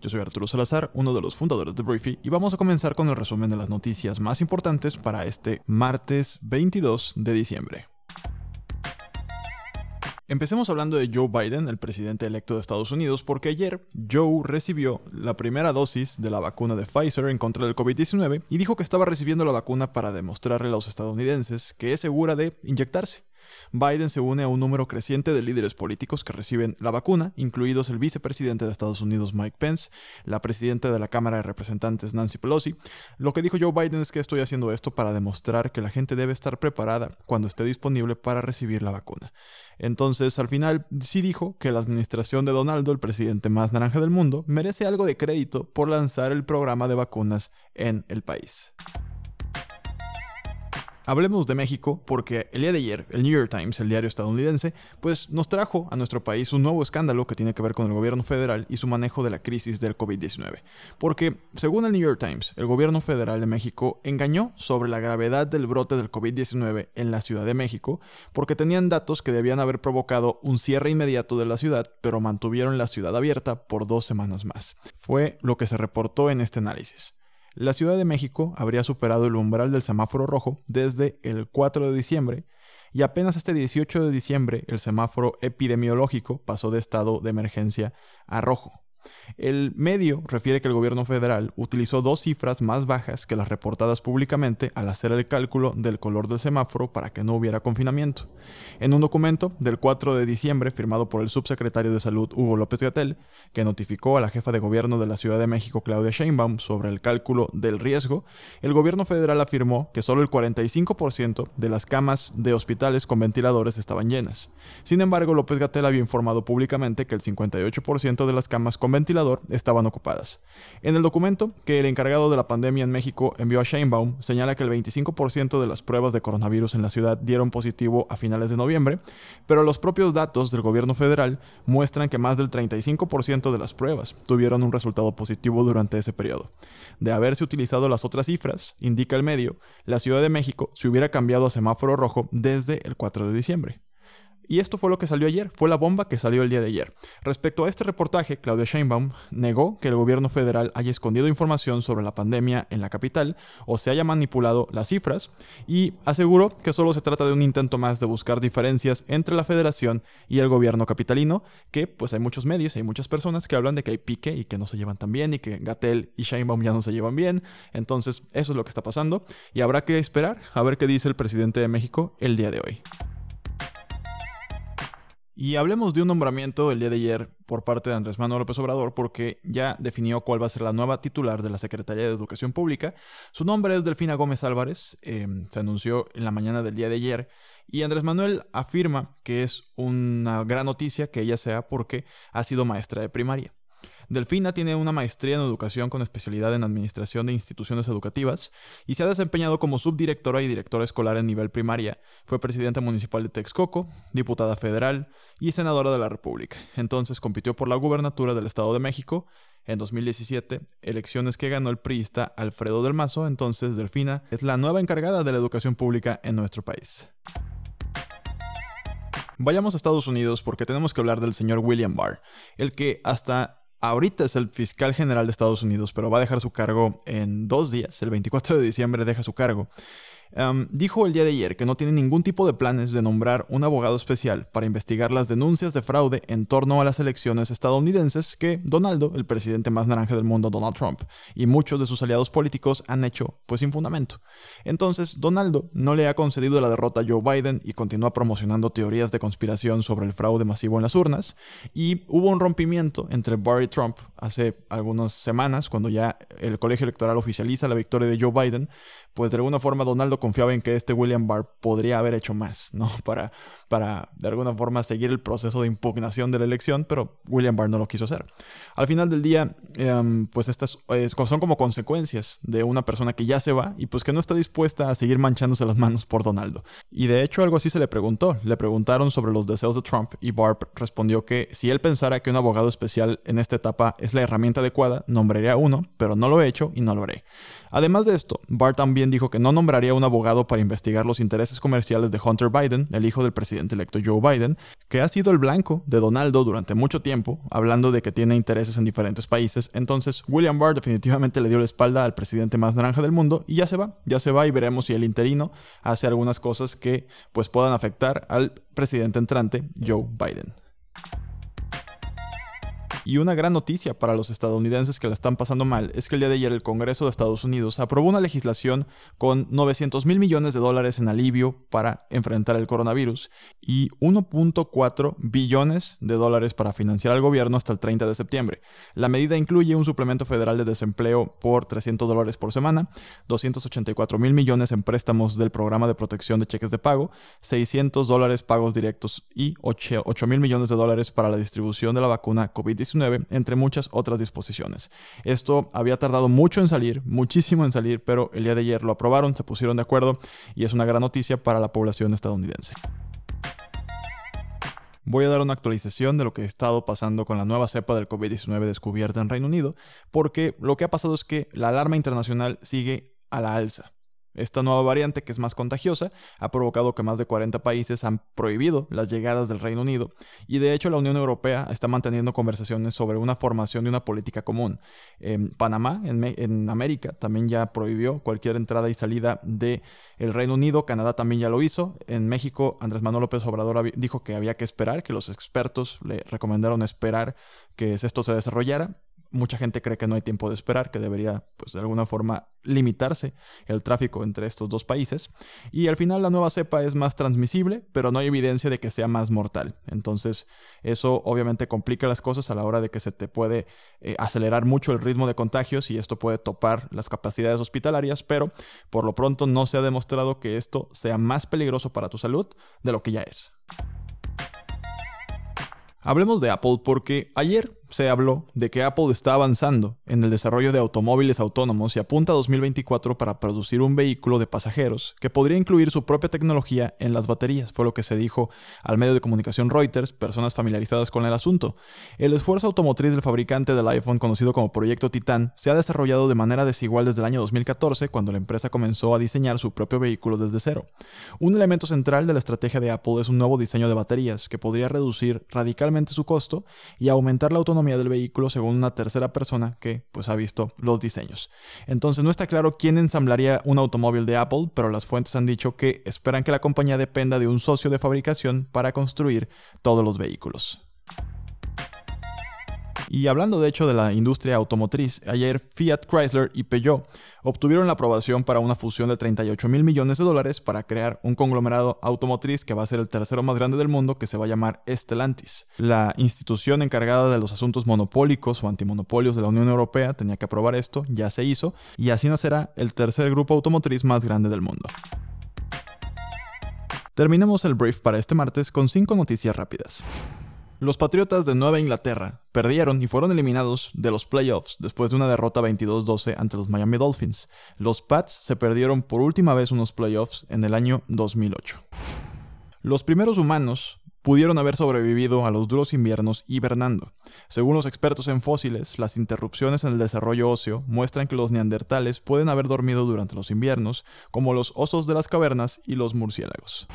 Yo soy Arturo Salazar, uno de los fundadores de Briefy, y vamos a comenzar con el resumen de las noticias más importantes para este martes 22 de diciembre. Empecemos hablando de Joe Biden, el presidente electo de Estados Unidos, porque ayer Joe recibió la primera dosis de la vacuna de Pfizer en contra del COVID-19 y dijo que estaba recibiendo la vacuna para demostrarle a los estadounidenses que es segura de inyectarse. Biden se une a un número creciente de líderes políticos que reciben la vacuna, incluidos el vicepresidente de Estados Unidos Mike Pence, la presidenta de la Cámara de Representantes Nancy Pelosi. Lo que dijo Joe Biden es que estoy haciendo esto para demostrar que la gente debe estar preparada cuando esté disponible para recibir la vacuna. Entonces, al final, sí dijo que la administración de Donaldo, el presidente más naranja del mundo, merece algo de crédito por lanzar el programa de vacunas en el país. Hablemos de México porque el día de ayer el New York Times, el diario estadounidense, pues nos trajo a nuestro país un nuevo escándalo que tiene que ver con el gobierno federal y su manejo de la crisis del COVID-19. Porque, según el New York Times, el gobierno federal de México engañó sobre la gravedad del brote del COVID-19 en la Ciudad de México porque tenían datos que debían haber provocado un cierre inmediato de la ciudad, pero mantuvieron la ciudad abierta por dos semanas más. Fue lo que se reportó en este análisis. La Ciudad de México habría superado el umbral del semáforo rojo desde el 4 de diciembre y apenas este 18 de diciembre el semáforo epidemiológico pasó de estado de emergencia a rojo. El medio refiere que el gobierno federal utilizó dos cifras más bajas que las reportadas públicamente al hacer el cálculo del color del semáforo para que no hubiera confinamiento. En un documento del 4 de diciembre firmado por el subsecretario de Salud Hugo López Gatel, que notificó a la jefa de gobierno de la Ciudad de México Claudia Sheinbaum sobre el cálculo del riesgo, el gobierno federal afirmó que solo el 45% de las camas de hospitales con ventiladores estaban llenas. Sin embargo, López Gatel había informado públicamente que el 58% de las camas con ventilador estaban ocupadas. En el documento que el encargado de la pandemia en México envió a Sheinbaum, señala que el 25% de las pruebas de coronavirus en la ciudad dieron positivo a finales de noviembre, pero los propios datos del gobierno federal muestran que más del 35% de las pruebas tuvieron un resultado positivo durante ese periodo. De haberse utilizado las otras cifras, indica el medio, la Ciudad de México se hubiera cambiado a semáforo rojo desde el 4 de diciembre. Y esto fue lo que salió ayer, fue la bomba que salió el día de ayer. Respecto a este reportaje, Claudia Sheinbaum negó que el gobierno federal haya escondido información sobre la pandemia en la capital o se haya manipulado las cifras y aseguró que solo se trata de un intento más de buscar diferencias entre la federación y el gobierno capitalino, que pues hay muchos medios, hay muchas personas que hablan de que hay pique y que no se llevan tan bien y que Gatel y Sheinbaum ya no se llevan bien. Entonces, eso es lo que está pasando y habrá que esperar a ver qué dice el presidente de México el día de hoy. Y hablemos de un nombramiento el día de ayer por parte de Andrés Manuel López Obrador porque ya definió cuál va a ser la nueva titular de la Secretaría de Educación Pública. Su nombre es Delfina Gómez Álvarez, em, se anunció en la mañana del día de ayer y Andrés Manuel afirma que es una gran noticia que ella sea porque ha sido maestra de primaria. Delfina tiene una maestría en educación con especialidad en administración de instituciones educativas y se ha desempeñado como subdirectora y directora escolar en nivel primaria. Fue presidenta municipal de Texcoco, diputada federal y senadora de la República. Entonces compitió por la gubernatura del Estado de México en 2017, elecciones que ganó el priista Alfredo del Mazo, entonces Delfina es la nueva encargada de la educación pública en nuestro país. Vayamos a Estados Unidos porque tenemos que hablar del señor William Barr, el que hasta Ahorita es el fiscal general de Estados Unidos, pero va a dejar su cargo en dos días. El 24 de diciembre deja su cargo dijo el día de ayer que no tiene ningún tipo de planes de nombrar un abogado especial para investigar las denuncias de fraude en torno a las elecciones estadounidenses que Donaldo, el presidente más naranja del mundo, Donald Trump, y muchos de sus aliados políticos han hecho pues sin fundamento. Entonces, Donaldo no le ha concedido la derrota a Joe Biden y continúa promocionando teorías de conspiración sobre el fraude masivo en las urnas, y hubo un rompimiento entre Barr y Trump hace algunas semanas, cuando ya el colegio electoral oficializa la victoria de Joe Biden, pues de alguna forma Donaldo confiaba en que este William Barr podría haber hecho más, ¿no? Para, para de alguna forma seguir el proceso de impugnación de la elección, pero William Barr no lo quiso hacer. Al final del día, em, pues estas son como consecuencias de una persona que ya se va y pues que no está dispuesta a seguir manchándose las manos por Donaldo. Y de hecho algo así se le preguntó. Le preguntaron sobre los deseos de Trump y Barr respondió que si él pensara que un abogado especial en esta etapa la herramienta adecuada, nombraría uno, pero no lo he hecho y no lo haré. Además de esto, Barr también dijo que no nombraría un abogado para investigar los intereses comerciales de Hunter Biden, el hijo del presidente electo Joe Biden, que ha sido el blanco de Donaldo durante mucho tiempo, hablando de que tiene intereses en diferentes países. Entonces, William Barr definitivamente le dio la espalda al presidente más naranja del mundo y ya se va, ya se va y veremos si el interino hace algunas cosas que pues puedan afectar al presidente entrante Joe Biden. Y una gran noticia para los estadounidenses que la están pasando mal es que el día de ayer el Congreso de Estados Unidos aprobó una legislación con 900 mil millones de dólares en alivio para enfrentar el coronavirus y 1.4 billones de dólares para financiar al gobierno hasta el 30 de septiembre. La medida incluye un suplemento federal de desempleo por 300 dólares por semana, 284 mil millones en préstamos del programa de protección de cheques de pago, 600 dólares pagos directos y 8 mil millones de dólares para la distribución de la vacuna COVID-19 entre muchas otras disposiciones. Esto había tardado mucho en salir, muchísimo en salir, pero el día de ayer lo aprobaron, se pusieron de acuerdo y es una gran noticia para la población estadounidense. Voy a dar una actualización de lo que ha estado pasando con la nueva cepa del COVID-19 descubierta en Reino Unido, porque lo que ha pasado es que la alarma internacional sigue a la alza. Esta nueva variante, que es más contagiosa, ha provocado que más de 40 países han prohibido las llegadas del Reino Unido y de hecho la Unión Europea está manteniendo conversaciones sobre una formación de una política común. En Panamá, en, América, también ya prohibió cualquier entrada y salida del el Reino Unido, Canadá también ya lo hizo. En México, Andrés Manuel López Obrador dijo que había que esperar, que los expertos le recomendaron esperar que esto se desarrollara mucha gente cree que no hay tiempo de esperar, que debería, pues de alguna forma, limitarse el tráfico entre estos dos países. Y al final la nueva cepa es más transmisible, pero no hay evidencia de que sea más mortal. Entonces, eso obviamente complica las cosas a la hora de que se te puede eh, acelerar mucho el ritmo de contagios y esto puede topar las capacidades hospitalarias, pero por lo pronto no se ha demostrado que esto sea más peligroso para tu salud de lo que ya es. Hablemos de Apple porque ayer se habló de que Apple está avanzando en el desarrollo de automóviles autónomos y apunta a 2024 para producir un vehículo de pasajeros que podría incluir su propia tecnología en las baterías, fue lo que se dijo al medio de comunicación Reuters, personas familiarizadas con el asunto. El esfuerzo automotriz del fabricante del iPhone conocido como Proyecto Titan se ha desarrollado de manera desigual desde el año 2014 cuando la empresa comenzó a diseñar su propio vehículo desde cero. Un elemento central de la estrategia de Apple es un nuevo diseño de baterías que podría reducir radicalmente su costo y aumentar la autonomía del vehículo según una tercera persona que pues ha visto los diseños. Entonces no está claro quién ensamblaría un automóvil de Apple, pero las fuentes han dicho que esperan que la compañía dependa de un socio de fabricación para construir todos los vehículos. Y hablando de hecho de la industria automotriz, ayer Fiat Chrysler y Peugeot obtuvieron la aprobación para una fusión de 38 mil millones de dólares para crear un conglomerado automotriz que va a ser el tercero más grande del mundo que se va a llamar Stellantis. La institución encargada de los asuntos monopólicos o antimonopolios de la Unión Europea tenía que aprobar esto, ya se hizo, y así nacerá el tercer grupo automotriz más grande del mundo. Terminemos el brief para este martes con cinco noticias rápidas. Los Patriotas de Nueva Inglaterra perdieron y fueron eliminados de los playoffs después de una derrota 22-12 ante los Miami Dolphins. Los Pats se perdieron por última vez unos playoffs en el año 2008. Los primeros humanos pudieron haber sobrevivido a los duros inviernos hibernando. Según los expertos en fósiles, las interrupciones en el desarrollo óseo muestran que los neandertales pueden haber dormido durante los inviernos, como los osos de las cavernas y los murciélagos.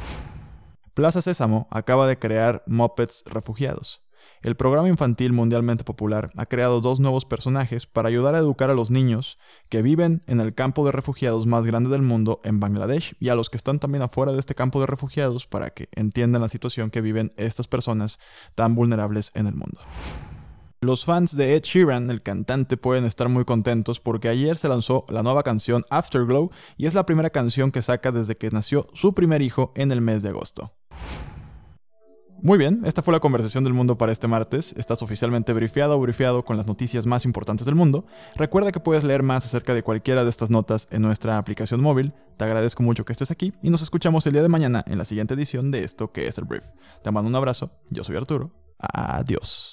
Plaza Sésamo acaba de crear Muppets Refugiados. El programa infantil mundialmente popular ha creado dos nuevos personajes para ayudar a educar a los niños que viven en el campo de refugiados más grande del mundo en Bangladesh y a los que están también afuera de este campo de refugiados para que entiendan la situación que viven estas personas tan vulnerables en el mundo. Los fans de Ed Sheeran, el cantante, pueden estar muy contentos porque ayer se lanzó la nueva canción Afterglow y es la primera canción que saca desde que nació su primer hijo en el mes de agosto. Muy bien, esta fue la conversación del mundo para este martes. Estás oficialmente brifiado o brifiado con las noticias más importantes del mundo. Recuerda que puedes leer más acerca de cualquiera de estas notas en nuestra aplicación móvil. Te agradezco mucho que estés aquí y nos escuchamos el día de mañana en la siguiente edición de esto que es el brief. Te mando un abrazo, yo soy Arturo. Adiós.